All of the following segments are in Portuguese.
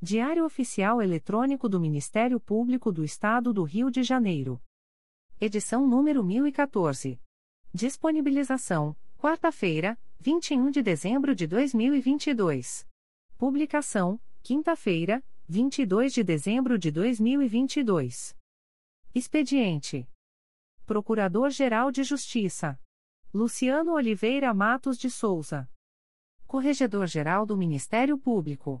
Diário Oficial Eletrônico do Ministério Público do Estado do Rio de Janeiro. Edição número 1014. Disponibilização: quarta-feira, 21 de dezembro de 2022. Publicação: quinta-feira, 22 de dezembro de 2022. Expediente: Procurador-Geral de Justiça Luciano Oliveira Matos de Souza. Corregedor-Geral do Ministério Público.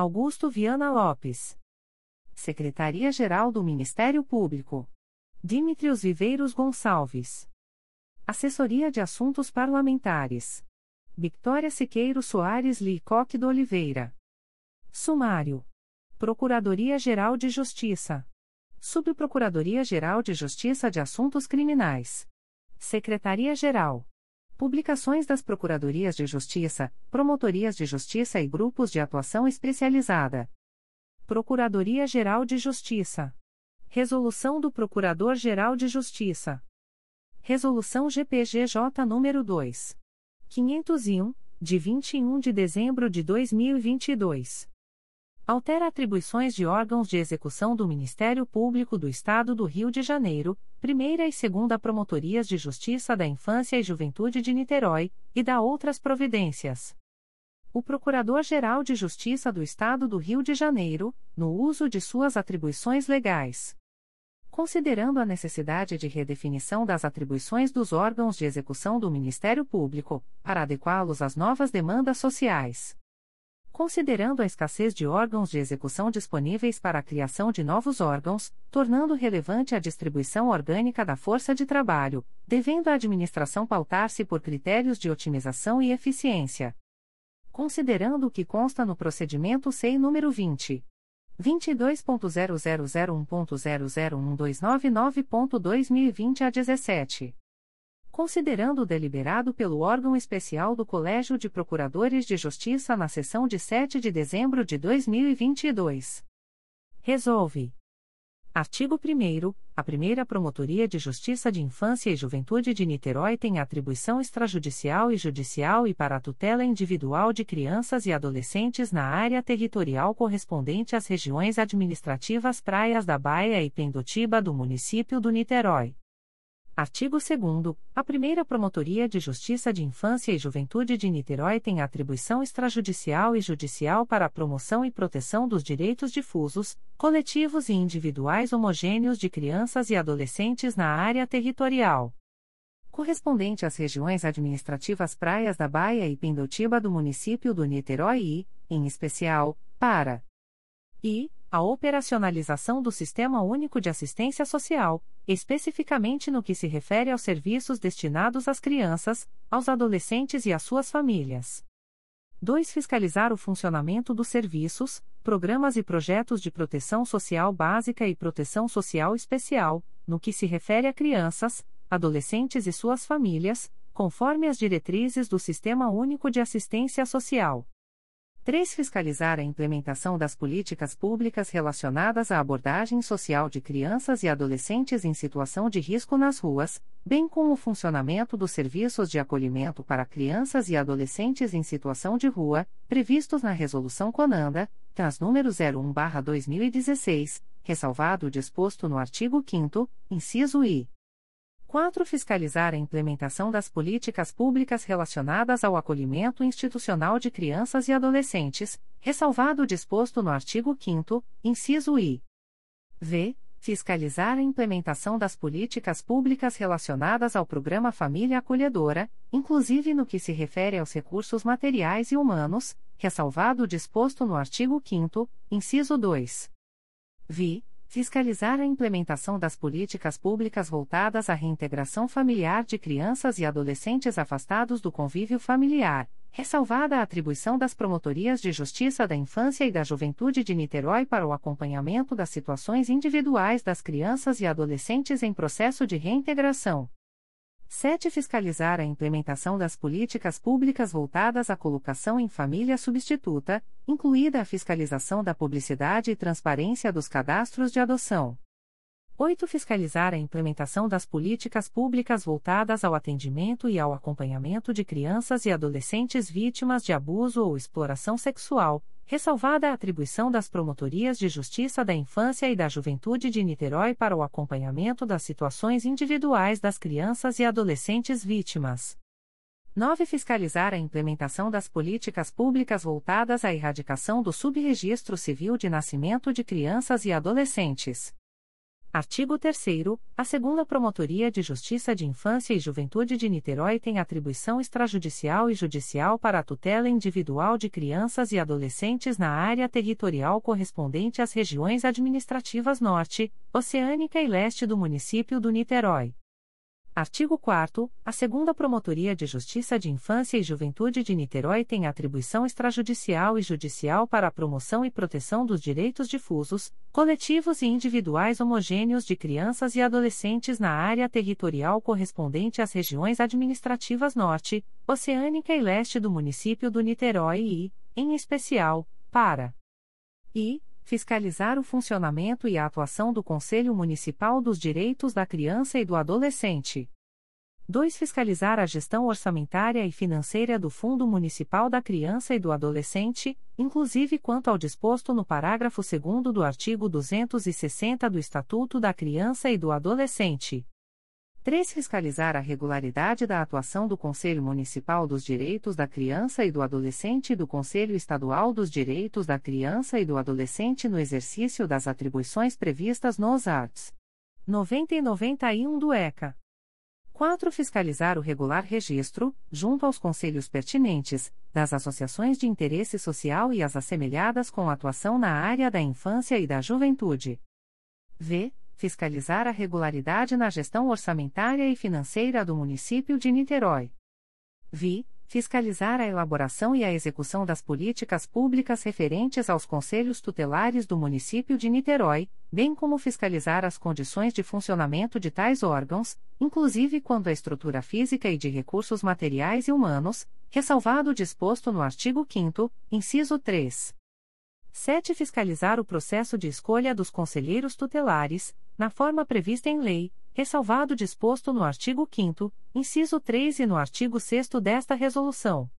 Augusto Viana Lopes. Secretaria-Geral do Ministério Público. Dimitrios Viveiros Gonçalves. Assessoria de Assuntos Parlamentares. Victoria Siqueiro Soares Licoque do Oliveira. Sumário. Procuradoria-Geral de Justiça. Subprocuradoria-Geral de Justiça de Assuntos Criminais. Secretaria-Geral. Publicações das Procuradorias de Justiça, Promotorias de Justiça e Grupos de Atuação Especializada. Procuradoria-Geral de Justiça. Resolução do Procurador-Geral de Justiça. Resolução GPGJ nº 2. 501, de 21 de dezembro de 2022. Altera atribuições de órgãos de execução do Ministério Público do Estado do Rio de Janeiro, Primeira e Segunda Promotorias de Justiça da Infância e Juventude de Niterói, e da outras providências. O Procurador-Geral de Justiça do Estado do Rio de Janeiro, no uso de suas atribuições legais. Considerando a necessidade de redefinição das atribuições dos órgãos de execução do Ministério Público, para adequá-los às novas demandas sociais considerando a escassez de órgãos de execução disponíveis para a criação de novos órgãos, tornando relevante a distribuição orgânica da força de trabalho, devendo a administração pautar-se por critérios de otimização e eficiência. Considerando o que consta no procedimento SEI número 20. 22.0001.0012999.2020 a 17 considerando o deliberado pelo órgão especial do Colégio de Procuradores de Justiça na sessão de 7 de dezembro de 2022. Resolve. Artigo 1 A primeira Promotoria de Justiça de Infância e Juventude de Niterói tem atribuição extrajudicial e judicial e para a tutela individual de crianças e adolescentes na área territorial correspondente às regiões administrativas Praias da Baia e Pendotiba do município do Niterói. Artigo 2 A primeira Promotoria de Justiça de Infância e Juventude de Niterói tem atribuição extrajudicial e judicial para a promoção e proteção dos direitos difusos, coletivos e individuais homogêneos de crianças e adolescentes na área territorial. Correspondente às regiões administrativas Praias da Baia e Pindotiba do município do Niterói e, em especial, para. E a operacionalização do Sistema Único de Assistência Social, especificamente no que se refere aos serviços destinados às crianças, aos adolescentes e às suas famílias. 2. Fiscalizar o funcionamento dos serviços, programas e projetos de proteção social básica e proteção social especial, no que se refere a crianças, adolescentes e suas famílias, conforme as diretrizes do Sistema Único de Assistência Social. 3. Fiscalizar a implementação das políticas públicas relacionadas à abordagem social de crianças e adolescentes em situação de risco nas ruas, bem como o funcionamento dos serviços de acolhimento para crianças e adolescentes em situação de rua, previstos na Resolução Conanda, trans número 01-2016, ressalvado o disposto no artigo 5 inciso I. 4. Fiscalizar a implementação das políticas públicas relacionadas ao acolhimento institucional de crianças e adolescentes, ressalvado o disposto no artigo 5 inciso I. V. Fiscalizar a implementação das políticas públicas relacionadas ao programa Família Acolhedora, inclusive no que se refere aos recursos materiais e humanos, ressalvado o disposto no artigo 5 inciso 2. Vi fiscalizar a implementação das políticas públicas voltadas à reintegração familiar de crianças e adolescentes afastados do convívio familiar, ressalvada a atribuição das promotorias de justiça da infância e da juventude de Niterói para o acompanhamento das situações individuais das crianças e adolescentes em processo de reintegração. 7. Fiscalizar a implementação das políticas públicas voltadas à colocação em família substituta, incluída a fiscalização da publicidade e transparência dos cadastros de adoção. 8. Fiscalizar a implementação das políticas públicas voltadas ao atendimento e ao acompanhamento de crianças e adolescentes vítimas de abuso ou exploração sexual, ressalvada a atribuição das Promotorias de Justiça da Infância e da Juventude de Niterói para o acompanhamento das situações individuais das crianças e adolescentes vítimas. 9. Fiscalizar a implementação das políticas públicas voltadas à erradicação do subregistro civil de nascimento de crianças e adolescentes. Artigo 3 A segunda Promotoria de Justiça de Infância e Juventude de Niterói tem atribuição extrajudicial e judicial para a tutela individual de crianças e adolescentes na área territorial correspondente às regiões administrativas Norte, Oceânica e Leste do município do Niterói. Artigo 4 A segunda Promotoria de Justiça de Infância e Juventude de Niterói tem atribuição extrajudicial e judicial para a promoção e proteção dos direitos difusos, coletivos e individuais homogêneos de crianças e adolescentes na área territorial correspondente às regiões administrativas Norte, Oceânica e Leste do município do Niterói e, em especial, para e fiscalizar o funcionamento e a atuação do Conselho Municipal dos Direitos da Criança e do Adolescente. 2. Fiscalizar a gestão orçamentária e financeira do Fundo Municipal da Criança e do Adolescente, inclusive quanto ao disposto no parágrafo 2 do artigo 260 do Estatuto da Criança e do Adolescente. 3. Fiscalizar a regularidade da atuação do Conselho Municipal dos Direitos da Criança e do Adolescente e do Conselho Estadual dos Direitos da Criança e do Adolescente no exercício das atribuições previstas nos arts. 90 e 91 do ECA. 4. Fiscalizar o regular registro, junto aos conselhos pertinentes, das associações de interesse social e as assemelhadas com atuação na área da infância e da juventude. V fiscalizar a regularidade na gestão orçamentária e financeira do município de Niterói. Vi, fiscalizar a elaboração e a execução das políticas públicas referentes aos conselhos tutelares do município de Niterói, bem como fiscalizar as condições de funcionamento de tais órgãos, inclusive quando a estrutura física e de recursos materiais e humanos, ressalvado o disposto no artigo 5 inciso 3. 7. Fiscalizar o processo de escolha dos conselheiros tutelares, na forma prevista em lei, ressalvado disposto no artigo 5 inciso 3 e no artigo 6 desta resolução.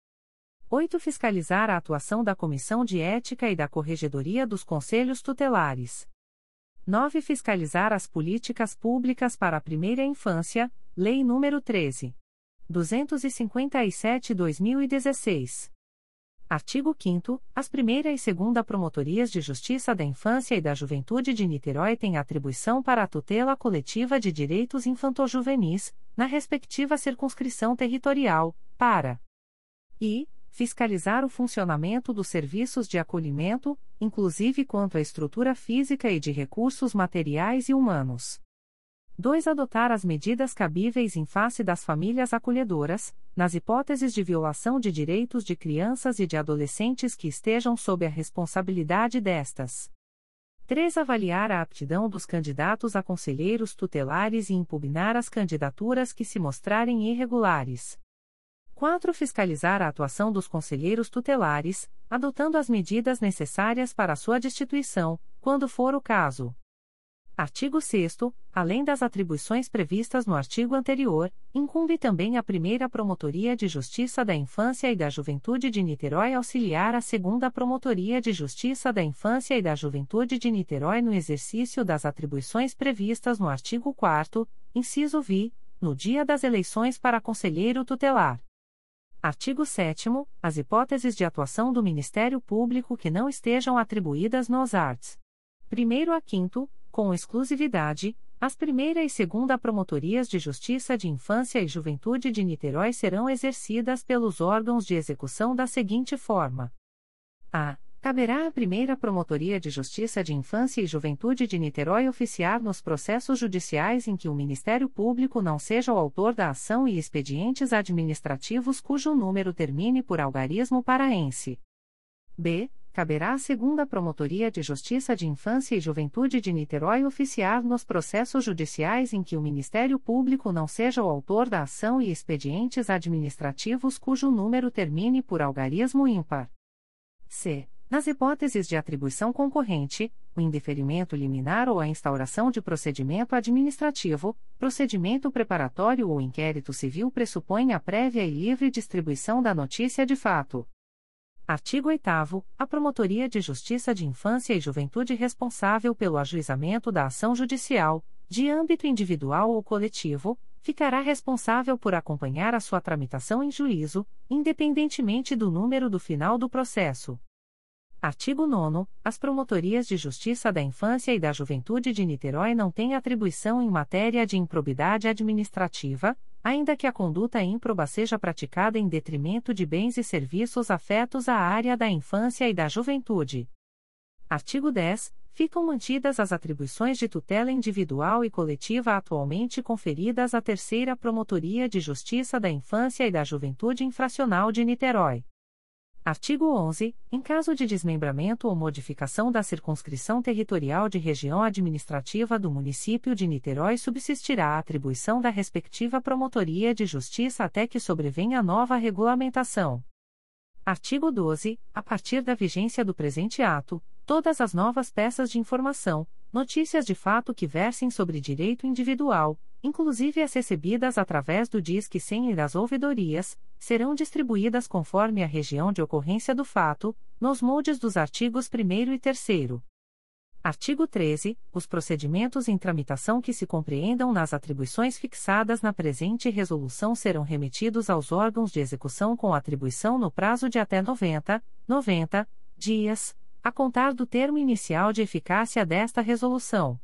8. Fiscalizar a atuação da Comissão de Ética e da Corregedoria dos Conselhos Tutelares. 9. Fiscalizar as políticas públicas para a primeira infância, Lei nº 13. 257-2016. Artigo 5 As primeira e segunda Promotorias de Justiça da Infância e da Juventude de Niterói têm atribuição para a tutela coletiva de direitos infanto-juvenis, na respectiva circunscrição territorial, para e fiscalizar o funcionamento dos serviços de acolhimento, inclusive quanto à estrutura física e de recursos materiais e humanos. 2. Adotar as medidas cabíveis em face das famílias acolhedoras, nas hipóteses de violação de direitos de crianças e de adolescentes que estejam sob a responsabilidade destas. 3. Avaliar a aptidão dos candidatos a conselheiros tutelares e impugnar as candidaturas que se mostrarem irregulares. 4. Fiscalizar a atuação dos conselheiros tutelares, adotando as medidas necessárias para sua destituição, quando for o caso. Artigo 6 além das atribuições previstas no artigo anterior, incumbe também a primeira Promotoria de Justiça da Infância e da Juventude de Niterói auxiliar a segunda Promotoria de Justiça da Infância e da Juventude de Niterói no exercício das atribuições previstas no artigo 4 inciso vi, no dia das eleições para conselheiro tutelar. Artigo 7 as hipóteses de atuação do Ministério Público que não estejam atribuídas nos arts. Primeiro a quinto, com exclusividade, as primeira e segunda promotorias de Justiça de Infância e Juventude de Niterói serão exercidas pelos órgãos de execução da seguinte forma: a. Caberá à primeira Promotoria de Justiça de Infância e Juventude de Niterói oficiar nos processos judiciais em que o Ministério Público não seja o autor da ação e expedientes administrativos cujo número termine por algarismo paraense. B caberá à segunda Promotoria de Justiça de Infância e Juventude de Niterói oficiar nos processos judiciais em que o Ministério Público não seja o autor da ação e expedientes administrativos cujo número termine por algarismo ímpar. C. Nas hipóteses de atribuição concorrente, o indeferimento liminar ou a instauração de procedimento administrativo, procedimento preparatório ou inquérito civil pressupõe a prévia e livre distribuição da notícia de fato. Artigo 8 A Promotoria de Justiça de Infância e Juventude responsável pelo ajuizamento da ação judicial, de âmbito individual ou coletivo, ficará responsável por acompanhar a sua tramitação em juízo, independentemente do número do final do processo. Artigo 9 As Promotorias de Justiça da Infância e da Juventude de Niterói não têm atribuição em matéria de improbidade administrativa, ainda que a conduta ímproba seja praticada em detrimento de bens e serviços afetos à área da infância e da juventude. Artigo 10. Ficam mantidas as atribuições de tutela individual e coletiva atualmente conferidas à Terceira Promotoria de Justiça da Infância e da Juventude Infracional de Niterói. Artigo 11. Em caso de desmembramento ou modificação da circunscrição territorial de região administrativa do município de Niterói, subsistirá a atribuição da respectiva Promotoria de Justiça até que sobrevenha nova regulamentação. Artigo 12. A partir da vigência do presente ato, todas as novas peças de informação, notícias de fato que versem sobre direito individual, inclusive as recebidas através do Disque 100 e das ouvidorias, serão distribuídas conforme a região de ocorrência do fato, nos moldes dos artigos 1 e 3 Artigo 13. Os procedimentos em tramitação que se compreendam nas atribuições fixadas na presente resolução serão remetidos aos órgãos de execução com atribuição no prazo de até 90, 90 dias, a contar do termo inicial de eficácia desta resolução.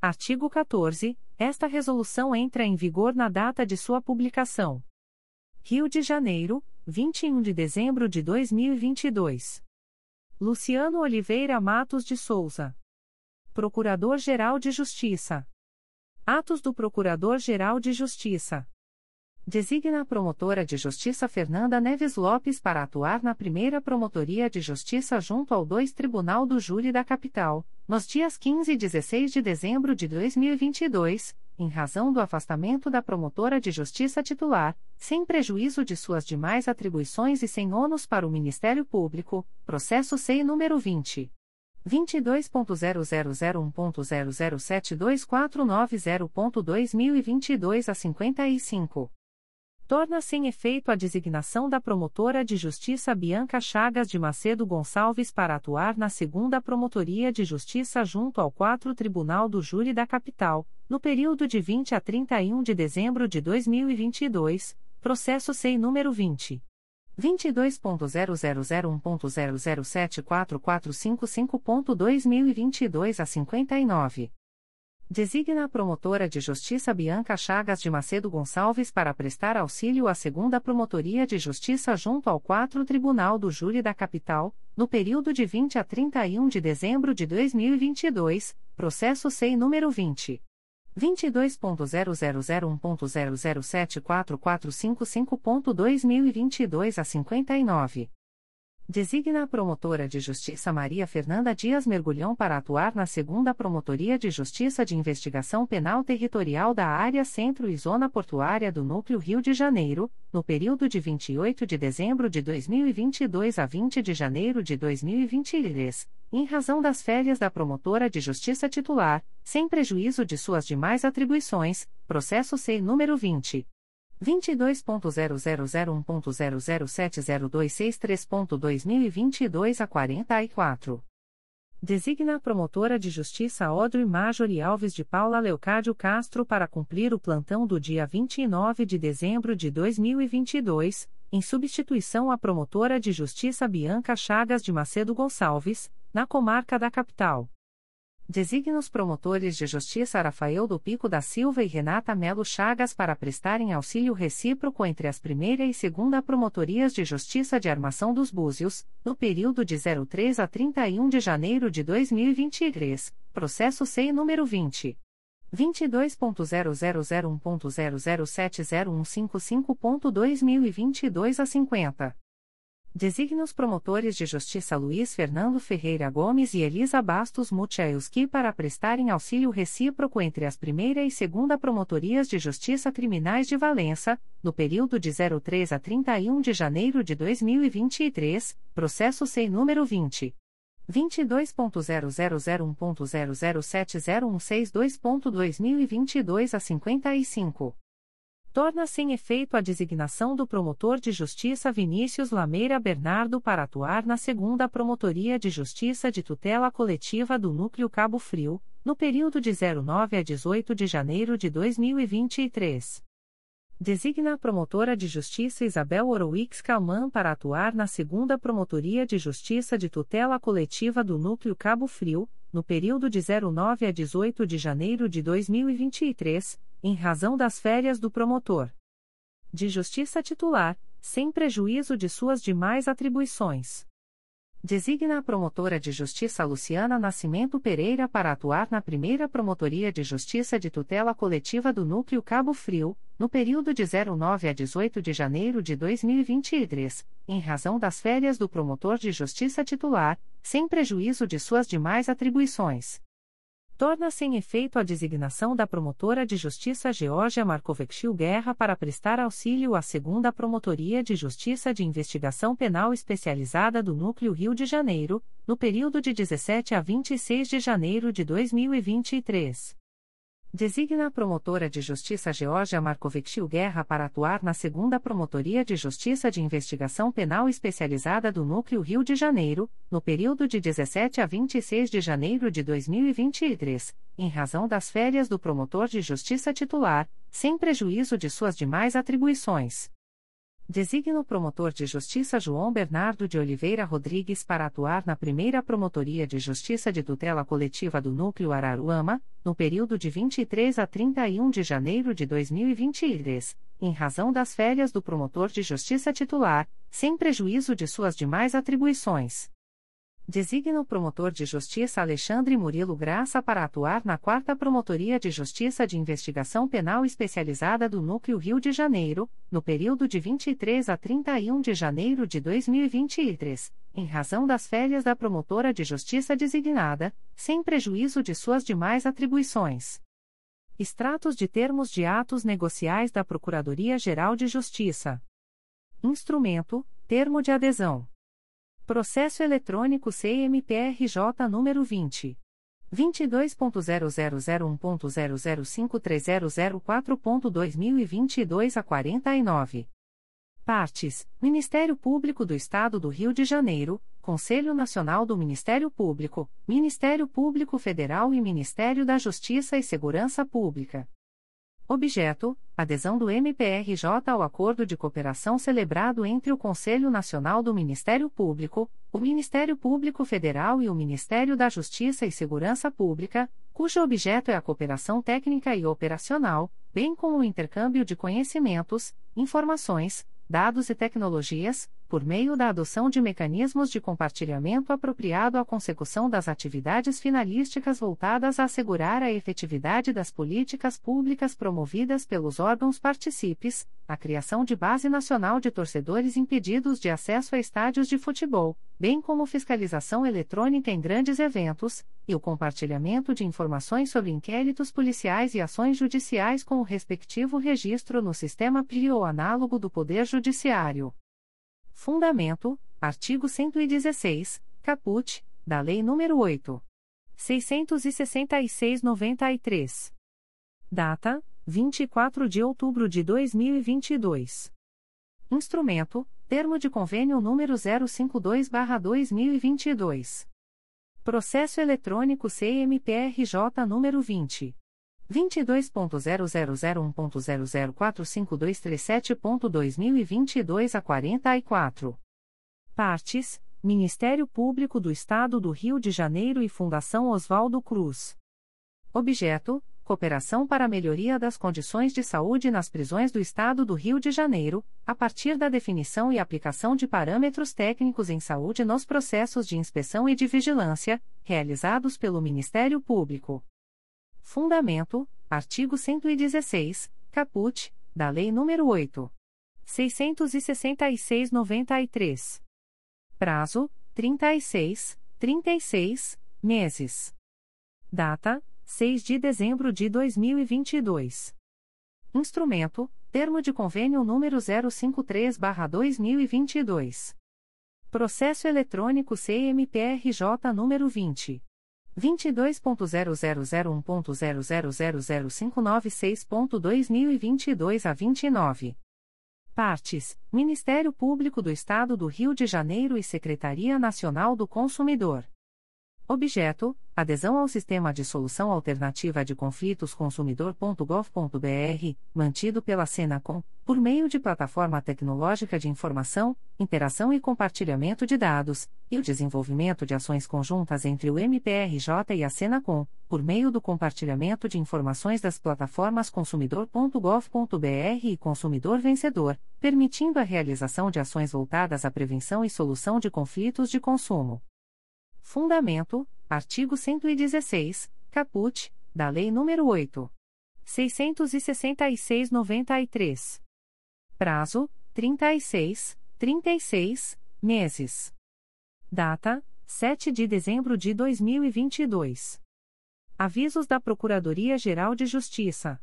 Artigo 14. Esta resolução entra em vigor na data de sua publicação. Rio de Janeiro, 21 de dezembro de 2022. Luciano Oliveira Matos de Souza. Procurador-Geral de Justiça. Atos do Procurador-Geral de Justiça. Designa a promotora de justiça Fernanda Neves Lopes para atuar na primeira Promotoria de Justiça junto ao 2 Tribunal do Júri da Capital, nos dias 15 e 16 de dezembro de 2022, em razão do afastamento da promotora de justiça titular, sem prejuízo de suas demais atribuições e sem ônus para o Ministério Público, processo SEI número 20. 22.0001.0072490.2022 a 55 torna sem efeito a designação da promotora de justiça Bianca Chagas de Macedo Gonçalves para atuar na segunda Promotoria de Justiça junto ao 4 Tribunal do Júri da Capital, no período de 20 a 31 de dezembro de 2022, processo SEI número 20. 22.0001.0074455.2022 a 59. Designa a promotora de justiça Bianca Chagas de Macedo Gonçalves para prestar auxílio à segunda Promotoria de Justiça junto ao 4 Tribunal do Júri da Capital, no período de 20 a 31 de dezembro de 2022, processo SEI número 20. 22.0001.0074455.2022 a 59. Designa a promotora de justiça Maria Fernanda Dias Mergulhão para atuar na segunda Promotoria de Justiça de Investigação Penal Territorial da Área Centro e Zona Portuária do Núcleo Rio de Janeiro, no período de 28 de dezembro de 2022 a 20 de janeiro de 2023, em razão das férias da promotora de justiça titular, sem prejuízo de suas demais atribuições, processo SEI número 20. 22.0001.0070263.2022 a 44. Designa a promotora de justiça Audrey Marjorie Alves de Paula Leocádio Castro para cumprir o plantão do dia 29 de dezembro de 2022, em substituição à promotora de justiça Bianca Chagas de Macedo Gonçalves, na comarca da capital. Designa os promotores de justiça Rafael do Pico da Silva e Renata Melo Chagas para prestarem auxílio recíproco entre as primeira e segunda promotorias de justiça de Armação dos Búzios, no período de 03 a 31 de janeiro de 2023, processo SEI número 20. 22.0001.0070155.2022 a 50. Designa os promotores de justiça Luiz Fernando Ferreira Gomes e Elisa Bastos Mutiaelski para prestarem auxílio recíproco entre as primeira e segunda promotorias de justiça criminais de Valença, no período de 03 a 31 de janeiro de 2023, processo SEI número 20. 22.0001.0070162.2022 a 55 torna sem efeito a designação do promotor de justiça Vinícius Lameira Bernardo para atuar na segunda Promotoria de Justiça de Tutela Coletiva do Núcleo Cabo Frio, no período de 09 a 18 de janeiro de 2023. Designa a promotora de justiça Isabel Orowix Calman para atuar na segunda Promotoria de Justiça de Tutela Coletiva do Núcleo Cabo Frio, no período de 09 a 18 de janeiro de 2023 em razão das férias do promotor de justiça titular, sem prejuízo de suas demais atribuições. Designa a promotora de justiça Luciana Nascimento Pereira para atuar na primeira Promotoria de Justiça de Tutela Coletiva do Núcleo Cabo Frio, no período de 09 a 18 de janeiro de 2023, em razão das férias do promotor de justiça titular, sem prejuízo de suas demais atribuições torna sem efeito a designação da promotora de justiça Georgia Marcovexil Guerra para prestar auxílio à segunda Promotoria de Justiça de Investigação Penal Especializada do Núcleo Rio de Janeiro, no período de 17 a 26 de janeiro de 2023. Designa a promotora de justiça Georgia Marcovexil Guerra para atuar na segunda Promotoria de Justiça de Investigação Penal Especializada do Núcleo Rio de Janeiro, no período de 17 a 26 de janeiro de 2023, em razão das férias do promotor de justiça titular, sem prejuízo de suas demais atribuições. Designa o promotor de justiça João Bernardo de Oliveira Rodrigues para atuar na primeira Promotoria de Justiça de Tutela Coletiva do Núcleo Araruama, no período de 23 a 31 de janeiro de 2023, em razão das férias do promotor de justiça titular, sem prejuízo de suas demais atribuições. Designa o promotor de justiça Alexandre Murilo Graça para atuar na 4 Promotoria de Justiça de Investigação Penal Especializada do Núcleo Rio de Janeiro, no período de 23 a 31 de janeiro de 2023, em razão das férias da promotora de justiça designada, sem prejuízo de suas demais atribuições. Extratos de termos de atos negociais da Procuradoria-Geral de Justiça. Instrumento: Termo de adesão. Processo eletrônico CMPRJ número 20. 22.0001.0053004.2022 a 49. Partes: Ministério Público do Estado do Rio de Janeiro, Conselho Nacional do Ministério Público, Ministério Público Federal e Ministério da Justiça e Segurança Pública. Objeto: adesão do MPRJ ao acordo de cooperação celebrado entre o Conselho Nacional do Ministério Público, o Ministério Público Federal e o Ministério da Justiça e Segurança Pública, cujo objeto é a cooperação técnica e operacional, bem como o intercâmbio de conhecimentos, informações, dados e tecnologias, por meio da adoção de mecanismos de compartilhamento apropriado à consecução das atividades finalísticas voltadas a assegurar a efetividade das políticas públicas promovidas pelos órgãos participes, a criação de base nacional de torcedores impedidos de acesso a estádios de futebol, bem como fiscalização eletrônica em grandes eventos, e o compartilhamento de informações sobre inquéritos policiais e ações judiciais com o respectivo registro no sistema PRI ou análogo do Poder Judiciário. Fundamento: artigo 116, caput, da Lei nº 8. 666-93. Data: 24 de outubro de 2022. Instrumento: Termo de Convênio número 052-2022. Processo eletrônico CMPRJ número 20. 22.0001.0045237.2022 a 44. Partes: Ministério Público do Estado do Rio de Janeiro e Fundação Oswaldo Cruz. Objeto: Cooperação para a melhoria das condições de saúde nas prisões do Estado do Rio de Janeiro, a partir da definição e aplicação de parâmetros técnicos em saúde nos processos de inspeção e de vigilância, realizados pelo Ministério Público. Fundamento: artigo 116, caput, da Lei nº 8. 666-93. Prazo: 36, 36 meses. Data: 6 de dezembro de 2022. Instrumento: Termo de Convênio número 053/2022. Processo eletrônico CMPRJ número 20 22.0001.0000596.2022 a 29. Partes: Ministério Público do Estado do Rio de Janeiro e Secretaria Nacional do Consumidor. Objeto: adesão ao Sistema de Solução Alternativa de Conflitos Consumidor.gov.br, mantido pela Senacom, por meio de plataforma tecnológica de informação, interação e compartilhamento de dados, e o desenvolvimento de ações conjuntas entre o MPRJ e a Senacom, por meio do compartilhamento de informações das plataformas consumidor.gov.br e Consumidor Vencedor, permitindo a realização de ações voltadas à prevenção e solução de conflitos de consumo. Fundamento: artigo 116, caput, da Lei nº 8. 666-93. Prazo: 36, 36 meses. Data: 7 de dezembro de 2022. Avisos da Procuradoria-Geral de Justiça.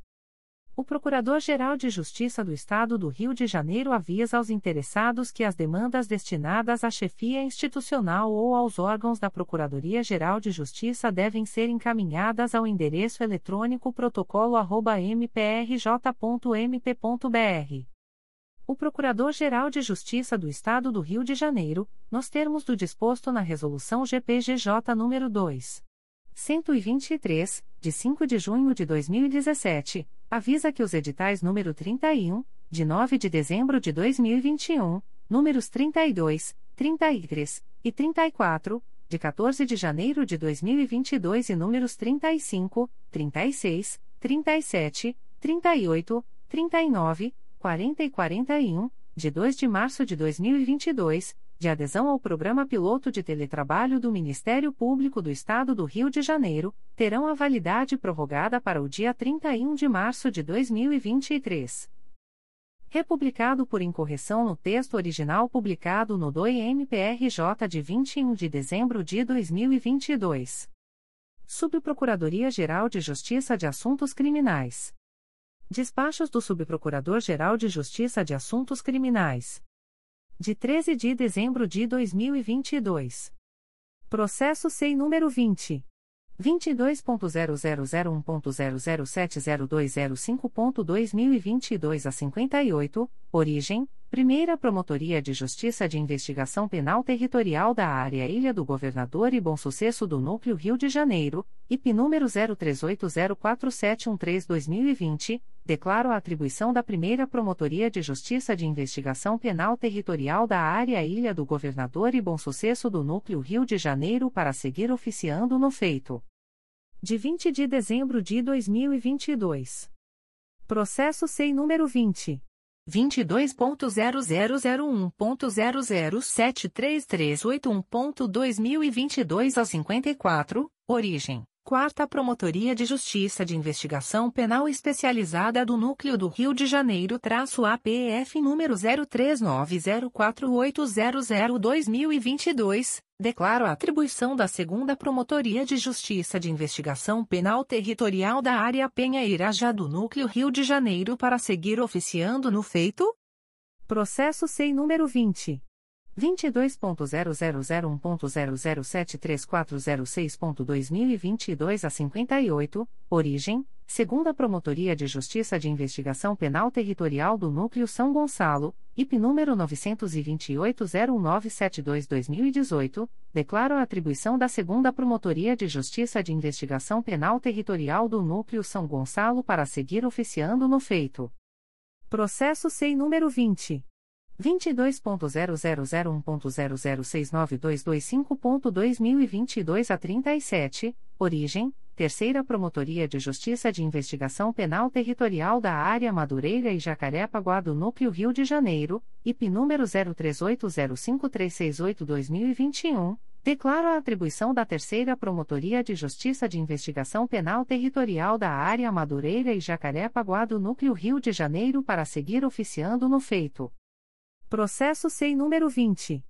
O Procurador-Geral de Justiça do Estado do Rio de Janeiro avisa aos interessados que as demandas destinadas à chefia institucional ou aos órgãos da Procuradoria-Geral de Justiça devem ser encaminhadas ao endereço eletrônico protocolo@mprj.mp.br. O Procurador-Geral de Justiça do Estado do Rio de Janeiro, nos termos do disposto na Resolução GPGJ nº 2. 123, de 5 de junho de 2017 avisa que os editais número 31, de 9 de dezembro de 2021, números 32, 33 e 34, de 14 de janeiro de 2022 e números 35, 36, 37, 38, 39, 40 e 41, de 2 de março de 2022, de adesão ao Programa Piloto de Teletrabalho do Ministério Público do Estado do Rio de Janeiro, terão a validade prorrogada para o dia 31 de março de 2023. Republicado por incorreção no texto original publicado no DOI-MPRJ de 21 de dezembro de 2022. Subprocuradoria-Geral de Justiça de Assuntos Criminais. Despachos do Subprocurador-Geral de Justiça de Assuntos Criminais de 13 de dezembro de 2022. Processo SEI número 20. 22.0001.0070205.2022 a 58, origem, Primeira Promotoria de Justiça de Investigação Penal Territorial da Área Ilha do Governador e Bom Sucesso do Núcleo Rio de Janeiro, IP número 03804713-2020, declaro a atribuição da Primeira Promotoria de Justiça de Investigação Penal Territorial da Área Ilha do Governador e Bom Sucesso do Núcleo Rio de Janeiro para seguir oficiando no feito. De 20 de dezembro de 2022. Processo SEI número 20. 22.0001.0073381.2022 a 54, origem Quarta Promotoria de Justiça de Investigação Penal Especializada do Núcleo do Rio de Janeiro traço APF número 03904800-2022, declaro a atribuição da Segunda Promotoria de Justiça de Investigação Penal Territorial da Área Penha Irajá do Núcleo Rio de Janeiro para seguir oficiando no feito? Processo SEI número 20. 22.0001.0073406.2022 a 58, origem, segunda Promotoria de Justiça de Investigação Penal Territorial do Núcleo São Gonçalo, IP número 928-01972-2018, declaro a atribuição da segunda Promotoria de Justiça de Investigação Penal Territorial do Núcleo São Gonçalo para seguir oficiando no feito. Processo SEI número 20. 22.0001.0069225.2022 a 37, origem, Terceira Promotoria de Justiça de Investigação Penal Territorial da Área Madureira e Jacarepaguá do Núcleo Rio de Janeiro, IP número 03805368-2021, declaro a atribuição da Terceira Promotoria de Justiça de Investigação Penal Territorial da Área Madureira e Jacarepaguá do Núcleo Rio de Janeiro para seguir oficiando no feito. Processo SEI número 20.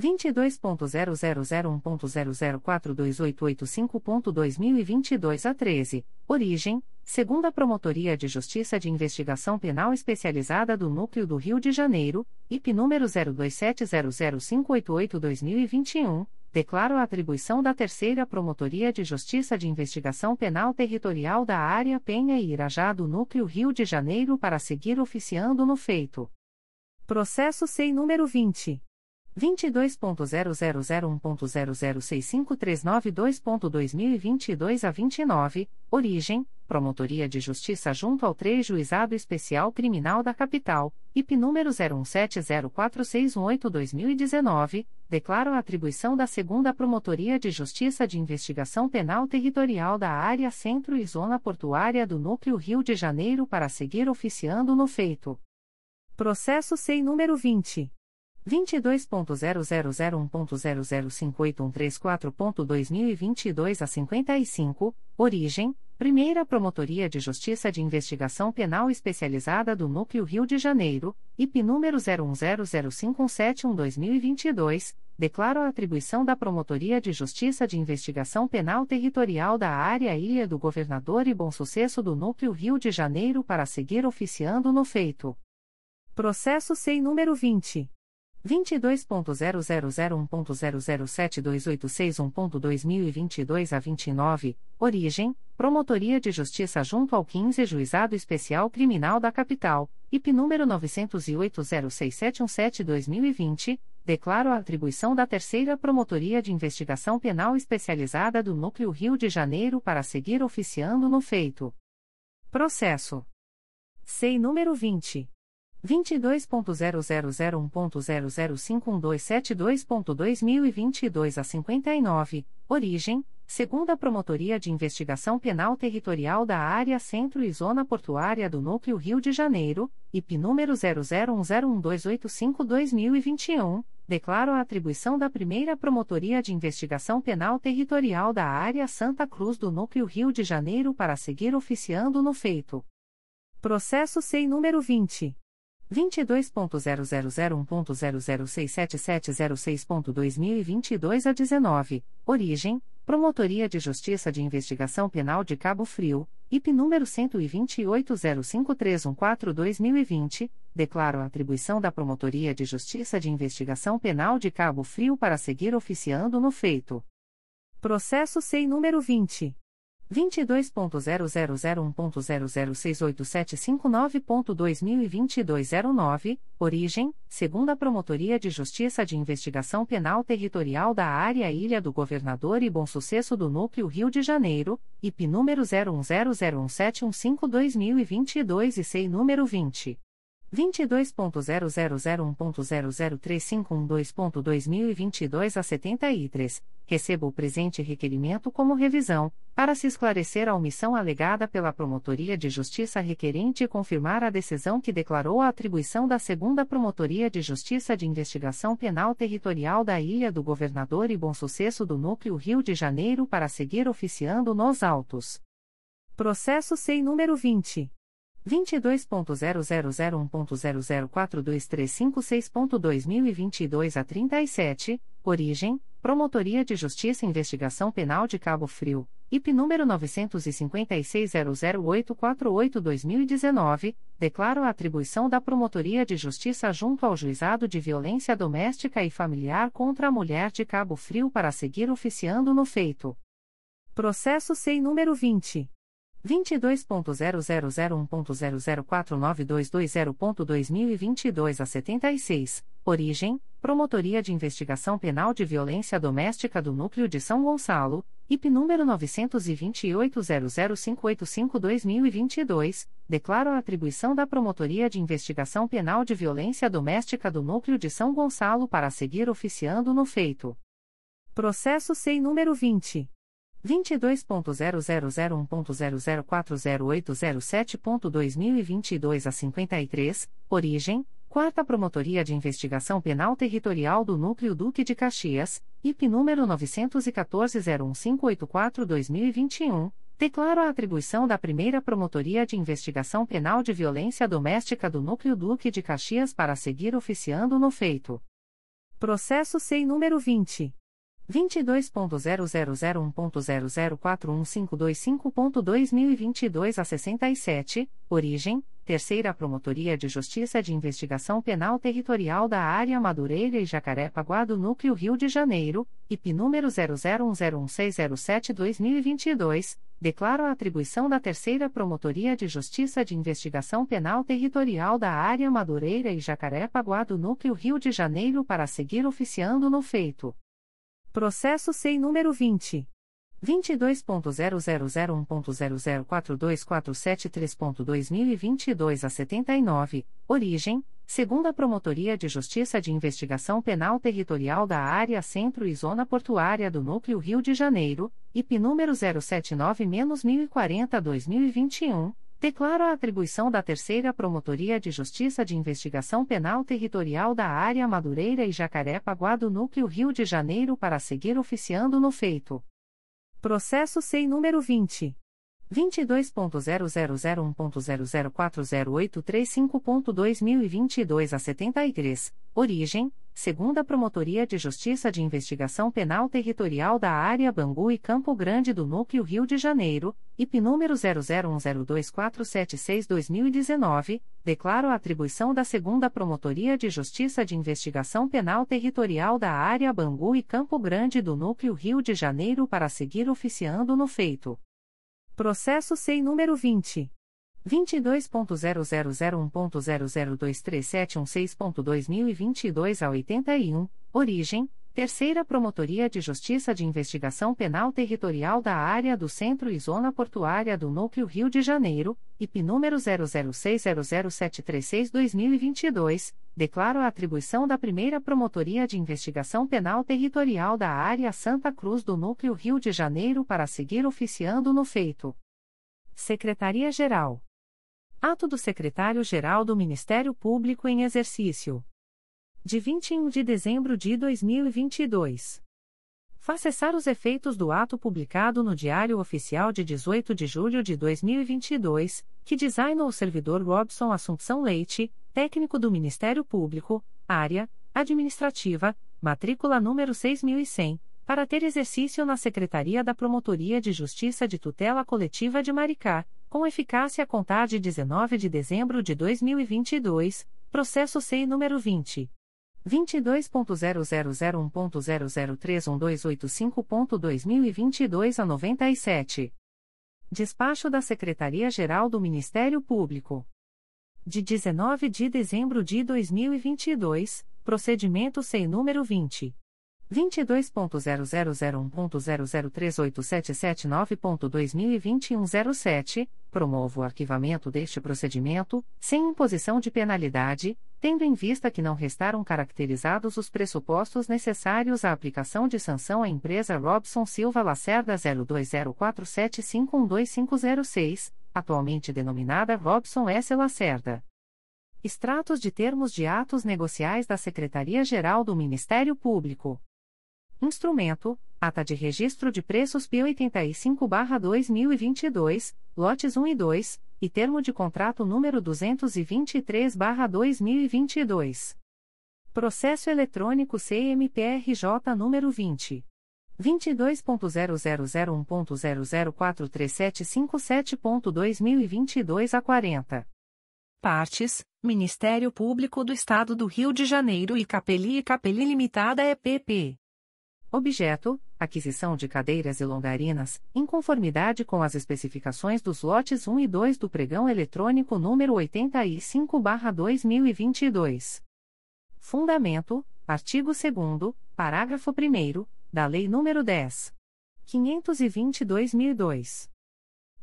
22.0001.0042885.2022 a 13, origem, segunda Promotoria de Justiça de Investigação Penal Especializada do Núcleo do Rio de Janeiro, IP número 02700588-2021, declaro a atribuição da Terceira Promotoria de Justiça de Investigação Penal Territorial da Área Penha e Irajá do Núcleo Rio de Janeiro para seguir oficiando no feito. Processo SEI número 20. 22.0001.0065392.2022 a 29, origem, Promotoria de Justiça junto ao 3 Juizado Especial Criminal da Capital, IP número 01704618-2019, declaro a atribuição da Segunda Promotoria de Justiça de Investigação Penal Territorial da Área Centro e Zona Portuária do Núcleo Rio de Janeiro para seguir oficiando no feito. Processo SEI número 20. 22.0001.0058134.2022 a 55, origem, Primeira Promotoria de Justiça de Investigação Penal Especializada do Núcleo Rio de Janeiro, IP número 01005171-2022, declaro a atribuição da Promotoria de Justiça de Investigação Penal Territorial da Área Ilha do Governador e Bom Sucesso do Núcleo Rio de Janeiro para seguir oficiando no feito. Processo SEI número 20. 22.0001.0072861.2022 a 29, origem, Promotoria de Justiça junto ao 15 Juizado Especial Criminal da Capital, IP número 908-06717-2020, declaro a atribuição da Terceira Promotoria de Investigação Penal Especializada do Núcleo Rio de Janeiro para seguir oficiando no feito. Processo. SEI número 20. 22.0001.0051272.2022 a 59, origem, segunda Promotoria de Investigação Penal Territorial da Área Centro e Zona Portuária do Núcleo Rio de Janeiro, IP número 00101285-2021, declaro a atribuição da primeira Promotoria de Investigação Penal Territorial da Área Santa Cruz do Núcleo Rio de Janeiro para seguir oficiando no feito. Processo SEI número 20. 22.0001.0067706.2022 a 19, origem, Promotoria de Justiça de Investigação Penal de Cabo Frio, IP número 12805314-2020, declaro a atribuição da Promotoria de Justiça de Investigação Penal de Cabo Frio para seguir oficiando no feito. Processo SEI número 20. 22.0001.0068759.2022 a 09, origem, segunda Promotoria de Justiça de Investigação Penal Territorial da Área Ilha do Governador e Bom Sucesso do Núcleo Rio de Janeiro, IP número 01001715-2022 e SEI número 20. 22.0001.0035112.2022 a 73, recebo o presente requerimento como revisão, para se esclarecer a omissão alegada pela Promotoria de Justiça requerente e confirmar a decisão que declarou a atribuição da Segunda Promotoria de Justiça de Investigação Penal Territorial da Ilha do Governador e Bom Sucesso do Núcleo Rio de Janeiro para seguir oficiando nos autos. Processo SEI número 20. 22.0001.0042356.2022 a 37, origem, Promotoria de Justiça Investigação Penal de Cabo Frio, IP número 956008488-2019, declaro a atribuição da Promotoria de Justiça junto ao Juizado de Violência Doméstica e Familiar contra a Mulher de Cabo Frio para seguir oficiando no feito. Processo SEI número 20. 22.0001.0049220.2022 a 76, origem, Promotoria de Investigação Penal de Violência Doméstica do Núcleo de São Gonçalo, IP número 928-00585-2022, declaro a atribuição da Promotoria de Investigação Penal de Violência Doméstica do Núcleo de São Gonçalo para seguir oficiando no feito. Processo SEI número 20. 22.0001.0040807.2022 a 53, origem, Quarta Promotoria de Investigação Penal Territorial do Núcleo Duque de Caxias, IP número 914-01584-2021, declaro a atribuição da Primeira Promotoria de Investigação Penal de Violência Doméstica do Núcleo Duque de Caxias para seguir oficiando no feito. Processo SEI número 20. 22.0001.0041525.2022 a 67, origem, Terceira Promotoria de Justiça de Investigação Penal Territorial da Área Madureira e Jacarepaguá do Núcleo Rio de Janeiro, IP número 00101607-2022, declaro a atribuição da Terceira Promotoria de Justiça de Investigação Penal Territorial da Área Madureira e Jacarepaguá do Núcleo Rio de Janeiro para seguir oficiando no feito. Processo SEI número 20. 22.0001.0042473.2022 a 79, origem, segunda Promotoria de Justiça de Investigação Penal Territorial da Área Centro e Zona Portuária do Núcleo Rio de Janeiro, IP número 079-1040-2021, declaro a atribuição da Terceira Promotoria de Justiça de Investigação Penal Territorial da Área Madureira e Jacaré-Paguá do Núcleo Rio de Janeiro para seguir oficiando no feito. Processo SEI número 20. 22.0001.0040835.2022 a 73, origem, segunda Promotoria de Justiça de Investigação Penal Territorial da Área Bangu e Campo Grande do Núcleo Rio de Janeiro, IP número 00102476-2019, declaro a atribuição da segunda Promotoria de Justiça de Investigação Penal Territorial da Área Bangu e Campo Grande do Núcleo Rio de Janeiro para seguir oficiando no feito. Processo SEI número 20. 22.0001.0023716.2022 a 81, origem, Terceira Promotoria de Justiça de Investigação Penal Territorial da Área do Centro e Zona Portuária do Núcleo Rio de Janeiro, IP número 00600736-2022, declaro a atribuição da Primeira Promotoria de Investigação Penal Territorial da Área Santa Cruz do Núcleo Rio de Janeiro para seguir oficiando no feito. Secretaria-Geral. Ato do Secretário-Geral do Ministério Público em Exercício de 21 de dezembro de 2022. Faz cessar os efeitos do ato publicado no Diário Oficial de 18 de julho de 2022, que designou o servidor Robson Assumpção Leite, técnico do Ministério Público, área administrativa, matrícula número 6100, para ter exercício na Secretaria da Promotoria de Justiça de Tutela Coletiva de Maricá, com eficácia a contar de 19 de dezembro de 2022, processo SEI número 20 22.0001.0031285.2022 a 97. Despacho da Secretaria-Geral do Ministério Público. De 19 de dezembro de 2022, procedimento sem número 20. 22.0001.0038779.2021 promovo o arquivamento deste procedimento, sem imposição de penalidade, tendo em vista que não restaram caracterizados os pressupostos necessários à aplicação de sanção à empresa Robson Silva Lacerda 020475125506, atualmente denominada Robson S. Lacerda. Extratos de termos de atos negociais da Secretaria-Geral do Ministério Público. Instrumento: Ata de Registro de Preços P85-2022, lotes 1 e 2, e termo de contrato número 223-2022. Processo eletrônico CMPRJ número 20. 22.0001.0043757.2022 a 40. Partes: Ministério Público do Estado do Rio de Janeiro e Capeli e Capeli Limitada EPP. Objeto: aquisição de cadeiras e longarinas, em conformidade com as especificações dos lotes 1 e 2 do pregão eletrônico número 85/2022. Fundamento: artigo 2 parágrafo 1 da Lei nº 10. 522/2002.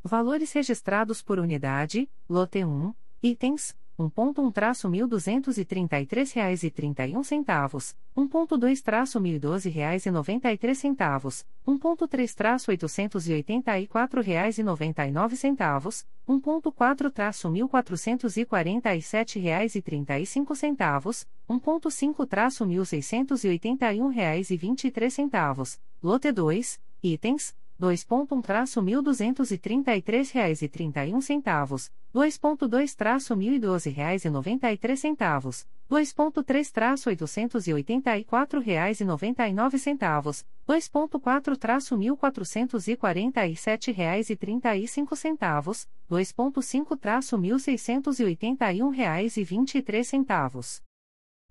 Valores registrados por unidade: lote 1, itens 1.1-1.233 reais e 31 centavos, 1.2-1.012 reais e 93 centavos, 1.3-884 reais e 99 centavos, 1.4-1.447 reais e 35 centavos, 1.5-1.681 reais e 23 centavos, lote 2, itens 2.1-1.233 reais e 31 centavos, 2.2-1.012 reais e 93 centavos, 2.3-884 reais e 99 centavos, 2.4-1.447 reais e 35 centavos, 2.5-1.681 reais e 23 centavos.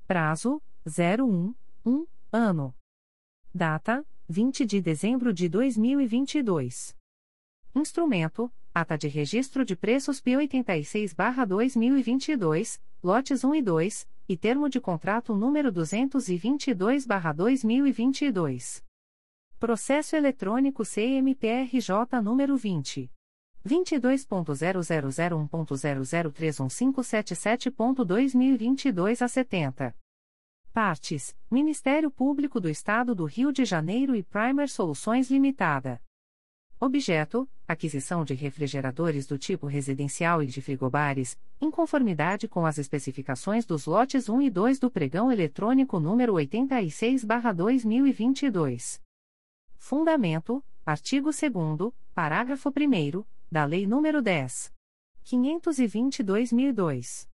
Prazo: 01, 1, ano. Data: 20 de dezembro de 2022. Instrumento: Ata de Registro de Preços P86-2022, lotes 1 e 2, e termo de contrato número 222-2022. Processo eletrônico CMPRJ número 20. 22.0001.0031577.2022 a 70. Partes: Ministério Público do Estado do Rio de Janeiro e Primer Soluções Limitada. Objeto: aquisição de refrigeradores do tipo residencial e de frigobares, em conformidade com as especificações dos lotes 1 e 2 do pregão eletrônico número 86/2022. Fundamento: artigo 2 parágrafo 1 da Lei nº 10. 522/2002.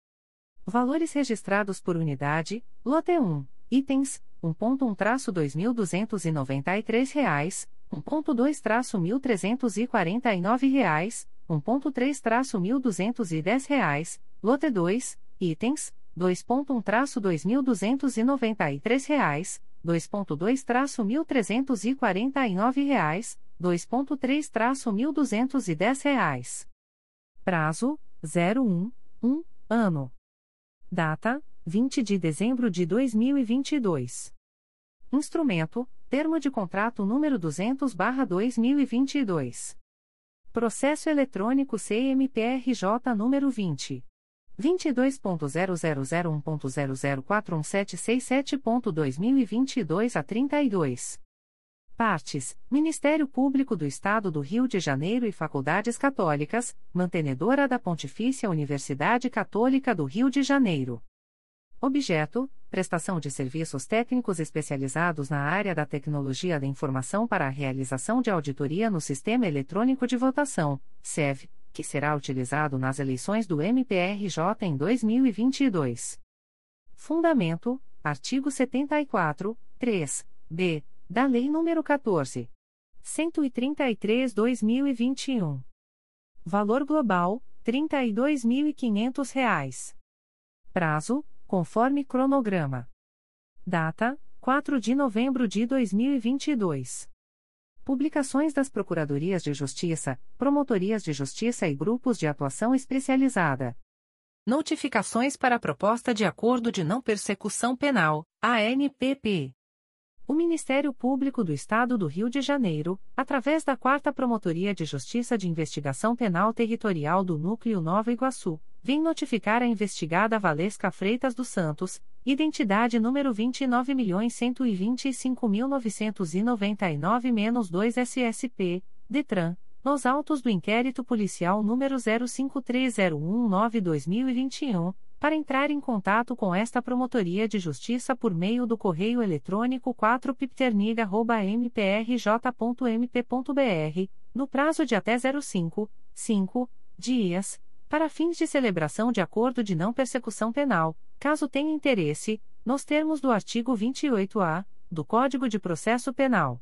Valores registrados por unidade, lote 1, itens, 1.1-2.293 reais, 1.2-1.349 reais, 1.3-1.210 reais, lote 2, itens, 2.1-2.293 reais, 2.2-1.349 reais, 2.3-1.210 reais. Prazo, 01, 1, ano. Data: 20 de dezembro de 2022. Instrumento: Termo de contrato número 200/2022. Processo eletrônico CMPRJ número 20 22.0001.0041767.2022 a 32. Partes: Ministério Público do Estado do Rio de Janeiro e Faculdades Católicas, mantenedora da Pontifícia Universidade Católica do Rio de Janeiro. Objeto: prestação de serviços técnicos especializados na área da tecnologia da informação para a realização de auditoria no Sistema Eletrônico de Votação, SEV, que será utilizado nas eleições do MPRJ em 2022. Fundamento: artigo 74, 3, b da Lei nº 14. 133/2021. Valor global: R$ 32.500. Prazo: conforme cronograma. Data: 4 de novembro de 2022. Publicações das Procuradorias de Justiça, Promotorias de Justiça e Grupos de Atuação Especializada. Notificações para a Proposta de Acordo de Não Persecução Penal, ANPP. O Ministério Público do Estado do Rio de Janeiro, através da Quarta Promotoria de Justiça de Investigação Penal Territorial do Núcleo Nova Iguaçu, vem notificar a investigada Valesca Freitas dos Santos, identidade número 29.125.999-2 SSP, DETRAN, nos autos do inquérito policial número 053019-2021 para entrar em contato com esta Promotoria de Justiça por meio do correio eletrônico 4pipterniga.mprj.mp.br, no prazo de até 05, 5 dias, para fins de celebração de acordo de não persecução penal, caso tenha interesse, nos termos do artigo 28-A do Código de Processo Penal.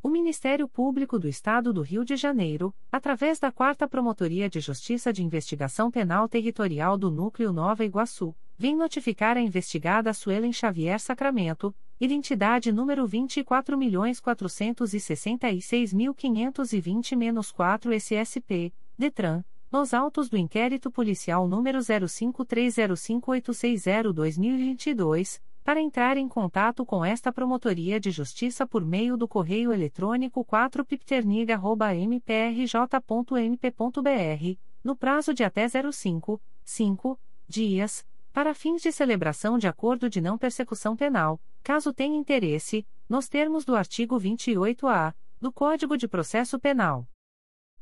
O Ministério Público do Estado do Rio de Janeiro, através da Quarta Promotoria de Justiça de Investigação Penal Territorial do Núcleo Nova Iguaçu, vem notificar a investigada Suelen Xavier Sacramento, identidade número 24.466.520-4 SSP, DETRAN, nos autos do inquérito policial número 05305860-2022 para entrar em contato com esta Promotoria de Justiça por meio do correio eletrônico 4pipterniga.mprj.mp.br, no prazo de até 05, 5 dias, para fins de celebração de acordo de não persecução penal, caso tenha interesse, nos termos do artigo 28-A do Código de Processo Penal.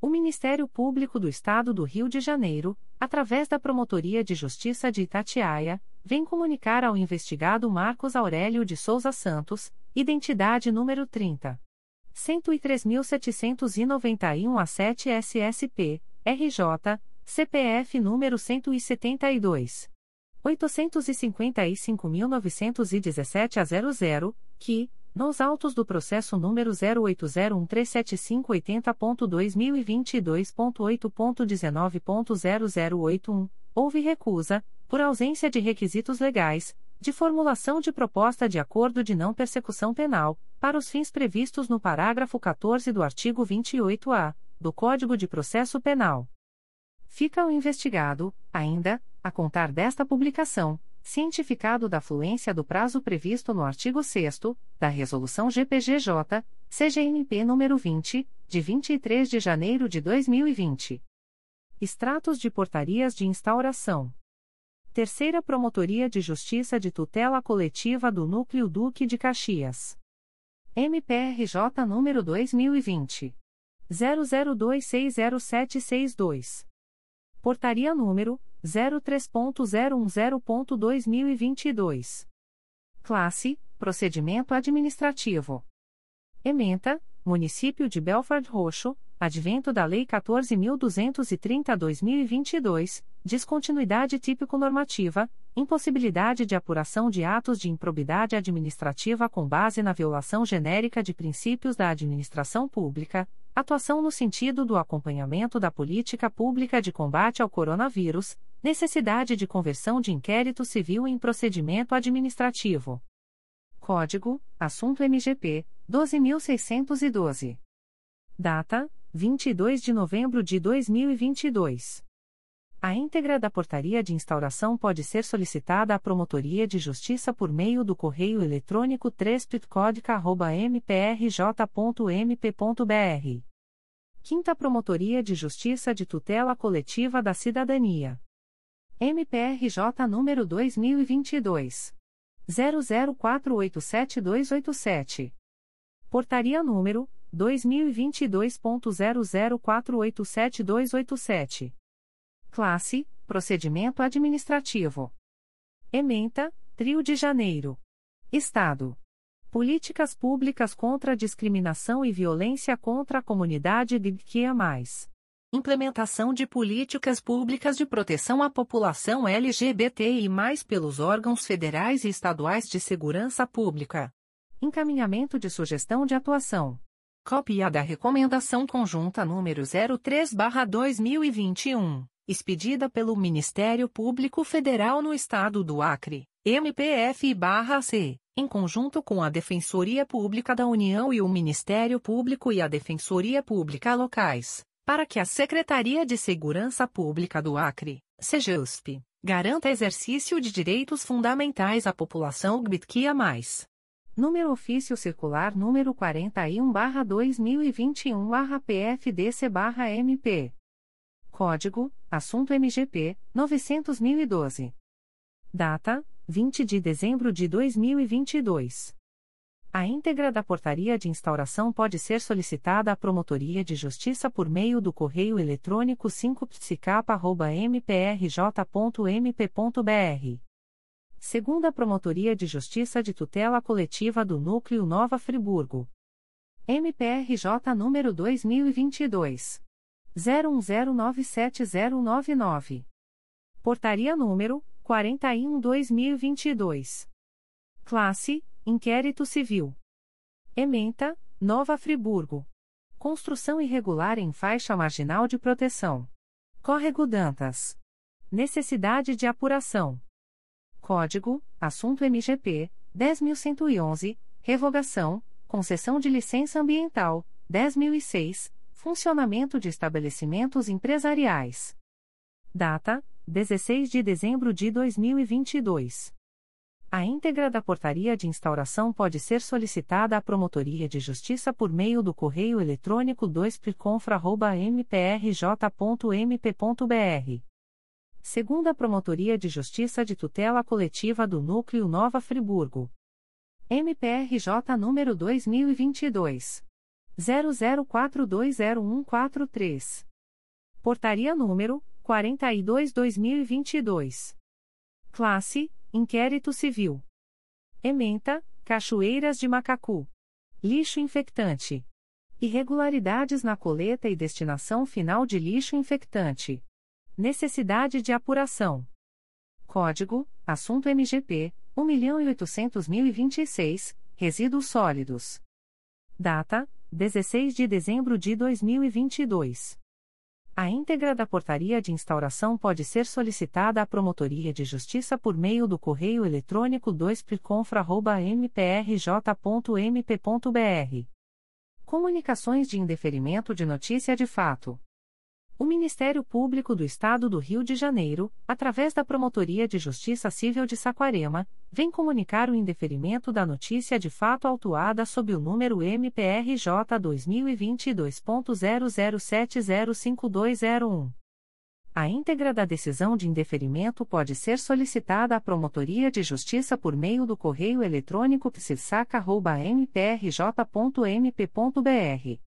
O Ministério Público do Estado do Rio de Janeiro, através da Promotoria de Justiça de Itatiaia, vem comunicar ao investigado Marcos Aurélio de Souza Santos, identidade número 30. 103.791 a 7 SSP, RJ, CPF número 172. 855.917 a 00, que, nos autos do processo número 080137580.2022.8.19.0081, houve recusa, por ausência de requisitos legais, de formulação de proposta de acordo de não persecução penal, para os fins previstos no parágrafo 14 do artigo 28-A do Código de Processo Penal. Fica o investigado, ainda, a contar desta publicação cientificado da fluência do prazo previsto no artigo 6 da Resolução GPGJ, CGNP nº 20, de 23 de janeiro de 2020. Extratos de portarias de instauração. Terceira Promotoria de Justiça de Tutela Coletiva do Núcleo Duque de Caxias. MPRJ número 2020 00260762. Portaria número 03.010.2022. Classe: Procedimento Administrativo. Ementa: Município de Belford Roxo, advento da Lei 14.230-2022, descontinuidade típico-normativa, impossibilidade de apuração de atos de improbidade administrativa com base na violação genérica de princípios da administração pública, atuação no sentido do acompanhamento da política pública de combate ao coronavírus, necessidade de conversão de inquérito civil em procedimento administrativo. Código: Assunto MGP 12612. Data: 22 de novembro de 2022. A íntegra da portaria de instauração pode ser solicitada à Promotoria de Justiça por meio do correio eletrônico 3 mprj.mp.br. Quinta Promotoria de Justiça de Tutela Coletiva da Cidadania. MPRJ número 2022 00487287. Portaria número 2022.00487287. Classe: Procedimento Administrativo. Ementa: Trio de Janeiro. Estado. Políticas Públicas contra a Discriminação e Violência contra a Comunidade LGBTQIA+. Implementação de políticas públicas de proteção à população LGBTI+, pelos órgãos federais e estaduais de segurança pública. Encaminhamento de sugestão de atuação. Cópia da Recomendação Conjunta número 03/2021, expedida pelo Ministério Público Federal no Estado do Acre, MPF/C em conjunto com a Defensoria Pública da União e o Ministério Público e a Defensoria Pública locais, para que a Secretaria de Segurança Pública do Acre, SEGEUSP, garanta exercício de direitos fundamentais à população GBTQIA+. Número ofício circular número 41/2021/PFDC/MP. Código: Assunto MGP 900.012. Data: 20 de dezembro de 2022. A íntegra da portaria de instauração pode ser solicitada à Promotoria de Justiça por meio do correio eletrônico 5psicapa.mprj.mp.br. Segunda Promotoria de Justiça de Tutela Coletiva do Núcleo Nova Friburgo. MPRJ número 2022. 01097099. Portaria número 41-2022. Classe: Inquérito Civil. Ementa: Nova Friburgo. Construção irregular em faixa marginal de proteção. Córrego Dantas. Necessidade de apuração. Código: Assunto MGP 10111, Revogação, Concessão de licença ambiental 10006, Funcionamento de estabelecimentos empresariais. Data: 16 de dezembro de 2022. A íntegra da portaria de instauração pode ser solicitada à Promotoria de Justiça por meio do correio eletrônico 2pconfra.mprj.mp.br. Segunda Promotoria de Justiça de Tutela Coletiva do Núcleo Nova Friburgo. MPRJ número 2022. 00420143. Portaria número 42-2022. Classe: Inquérito Civil. Ementa: Cachoeiras de Macacu. Lixo infectante. Irregularidades na coleta e destinação final de lixo infectante. Necessidade de apuração. Código: Assunto MGP 1.800.026, Resíduos sólidos. Data: 16 de dezembro de 2022. A íntegra da portaria de instauração pode ser solicitada à Promotoria de Justiça por meio do correio eletrônico 2pconfra.mprj.mp.br. Comunicações de indeferimento de notícia de fato. O Ministério Público do Estado do Rio de Janeiro, através da Promotoria de Justiça Civil de Saquarema, vem comunicar o indeferimento da notícia de fato autuada sob o número MPRJ 2022.00705201. A íntegra da decisão de indeferimento pode ser solicitada à Promotoria de Justiça por meio do correio eletrônico psirsaca.mprj.mp.br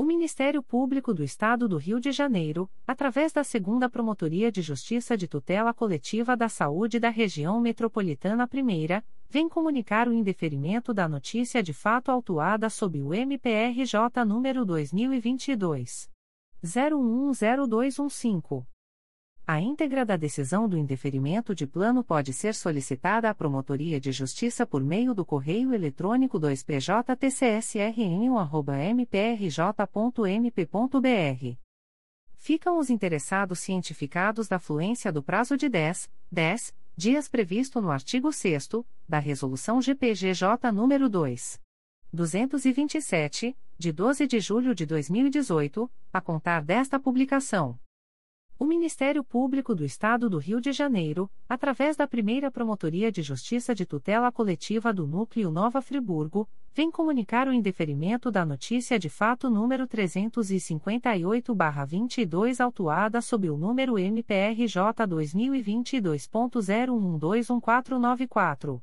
O Ministério Público do Estado do Rio de Janeiro, através da Segunda Promotoria de Justiça de Tutela Coletiva da Saúde da Região Metropolitana I, vem comunicar o indeferimento da notícia de fato autuada sob o MPRJ número 2022 010215. A íntegra da decisão do indeferimento de plano pode ser solicitada à Promotoria de Justiça por meio do correio eletrônico 2PJTCSRN1@mprj.mp.br. Ficam os interessados cientificados da fluência do prazo de 10, 10 dias previsto no artigo 6 da Resolução GPGJ nº 2. 227, de 12 de julho de 2018, a contar desta publicação. O Ministério Público do Estado do Rio de Janeiro, através da primeira Promotoria de Justiça de Tutela Coletiva do Núcleo Nova Friburgo, vem comunicar o indeferimento da notícia de fato número 358-22, autuada sob o número MPRJ 2022.01121494.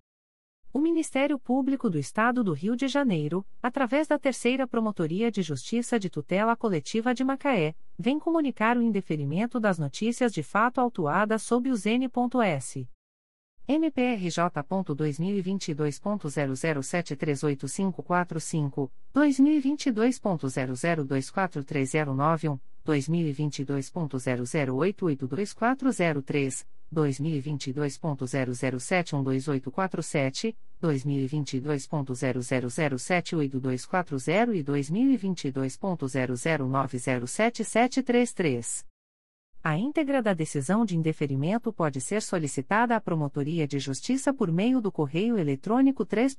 O Ministério Público do Estado do Rio de Janeiro, através da Terceira Promotoria de Justiça de Tutela Coletiva de Macaé, vem comunicar o indeferimento das notícias de fato autuadas sob o N.S. MPRJ.2022.00738545, 2022.00243091, 2022.00882403, 2022.00712847, 2022.00078240 e 2022.00907733. A íntegra da decisão de indeferimento pode ser solicitada à Promotoria de Justiça por meio do correio eletrônico 3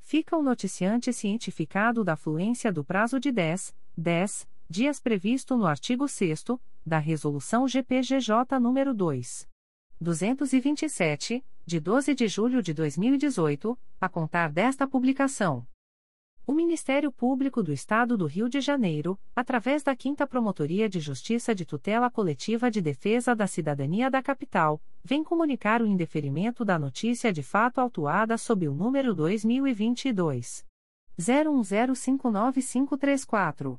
Fica o noticiante cientificado da fluência do prazo de 10, 10 dias previsto no artigo 6 da Resolução GPGJ nº 2. 227, de 12 de julho de 2018, a contar desta publicação. O Ministério Público do Estado do Rio de Janeiro, através da 5 Promotoria de Justiça de Tutela Coletiva de Defesa da Cidadania da Capital, vem comunicar o indeferimento da notícia de fato autuada sob o número 2022 01059534.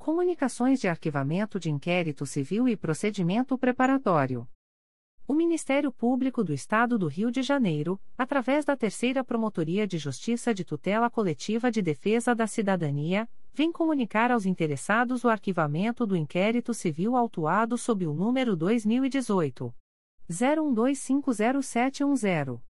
Comunicações de arquivamento de inquérito civil e procedimento preparatório. O Ministério Público do Estado do Rio de Janeiro, através da Terceira Promotoria de Justiça de Tutela Coletiva de Defesa da Cidadania, vem comunicar aos interessados o arquivamento do inquérito civil autuado sob o número 2018 01250710.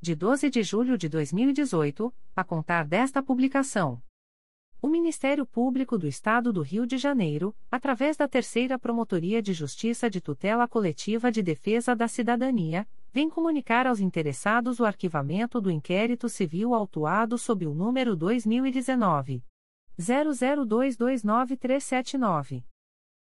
de 12 de julho de 2018, a contar desta publicação. O Ministério Público do Estado do Rio de Janeiro, através da Terceira Promotoria de Justiça de Tutela Coletiva de Defesa da Cidadania, vem comunicar aos interessados o arquivamento do inquérito civil autuado sob o número 2019 00229379.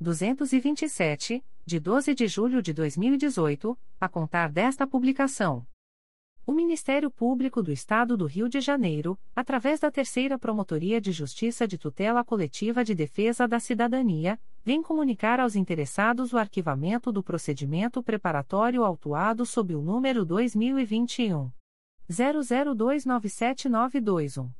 227, de 12 de julho de 2018, a contar desta publicação. O Ministério Público do Estado do Rio de Janeiro, através da Terceira Promotoria de Justiça de Tutela Coletiva de Defesa da Cidadania, vem comunicar aos interessados o arquivamento do procedimento preparatório autuado sob o número 2021 00297921.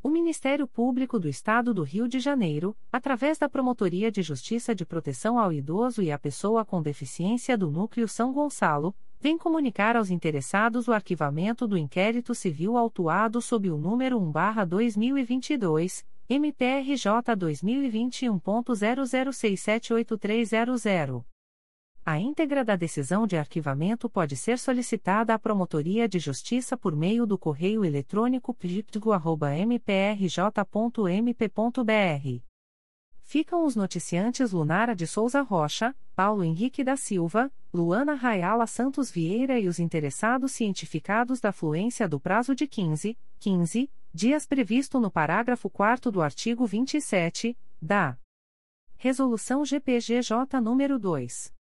O Ministério Público do Estado do Rio de Janeiro, através da Promotoria de Justiça de Proteção ao Idoso e à Pessoa com Deficiência do Núcleo São Gonçalo, vem comunicar aos interessados o arquivamento do inquérito civil autuado sob o número 1-2022, MPRJ 2021.00678300. A íntegra da decisão de arquivamento pode ser solicitada à Promotoria de Justiça por meio do correio eletrônico piptigo.mprj.mp.br. Ficam os noticiantes Lunara de Souza Rocha, Paulo Henrique da Silva, Luana Rayala Santos Vieira e os interessados cientificados da fluência do prazo de 15, 15 dias previsto no parágrafo 4 do artigo 27, da Resolução GPGJ nº 2.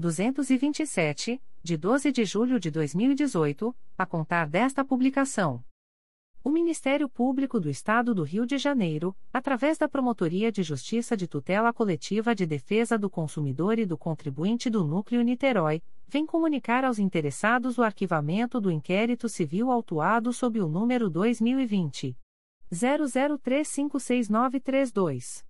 227, de 12 de julho de 2018, a contar desta publicação. O Ministério Público do Estado do Rio de Janeiro, através da Promotoria de Justiça de Tutela Coletiva de Defesa do Consumidor e do Contribuinte do Núcleo Niterói, vem comunicar aos interessados o arquivamento do inquérito civil autuado sob o número 2020 00356932.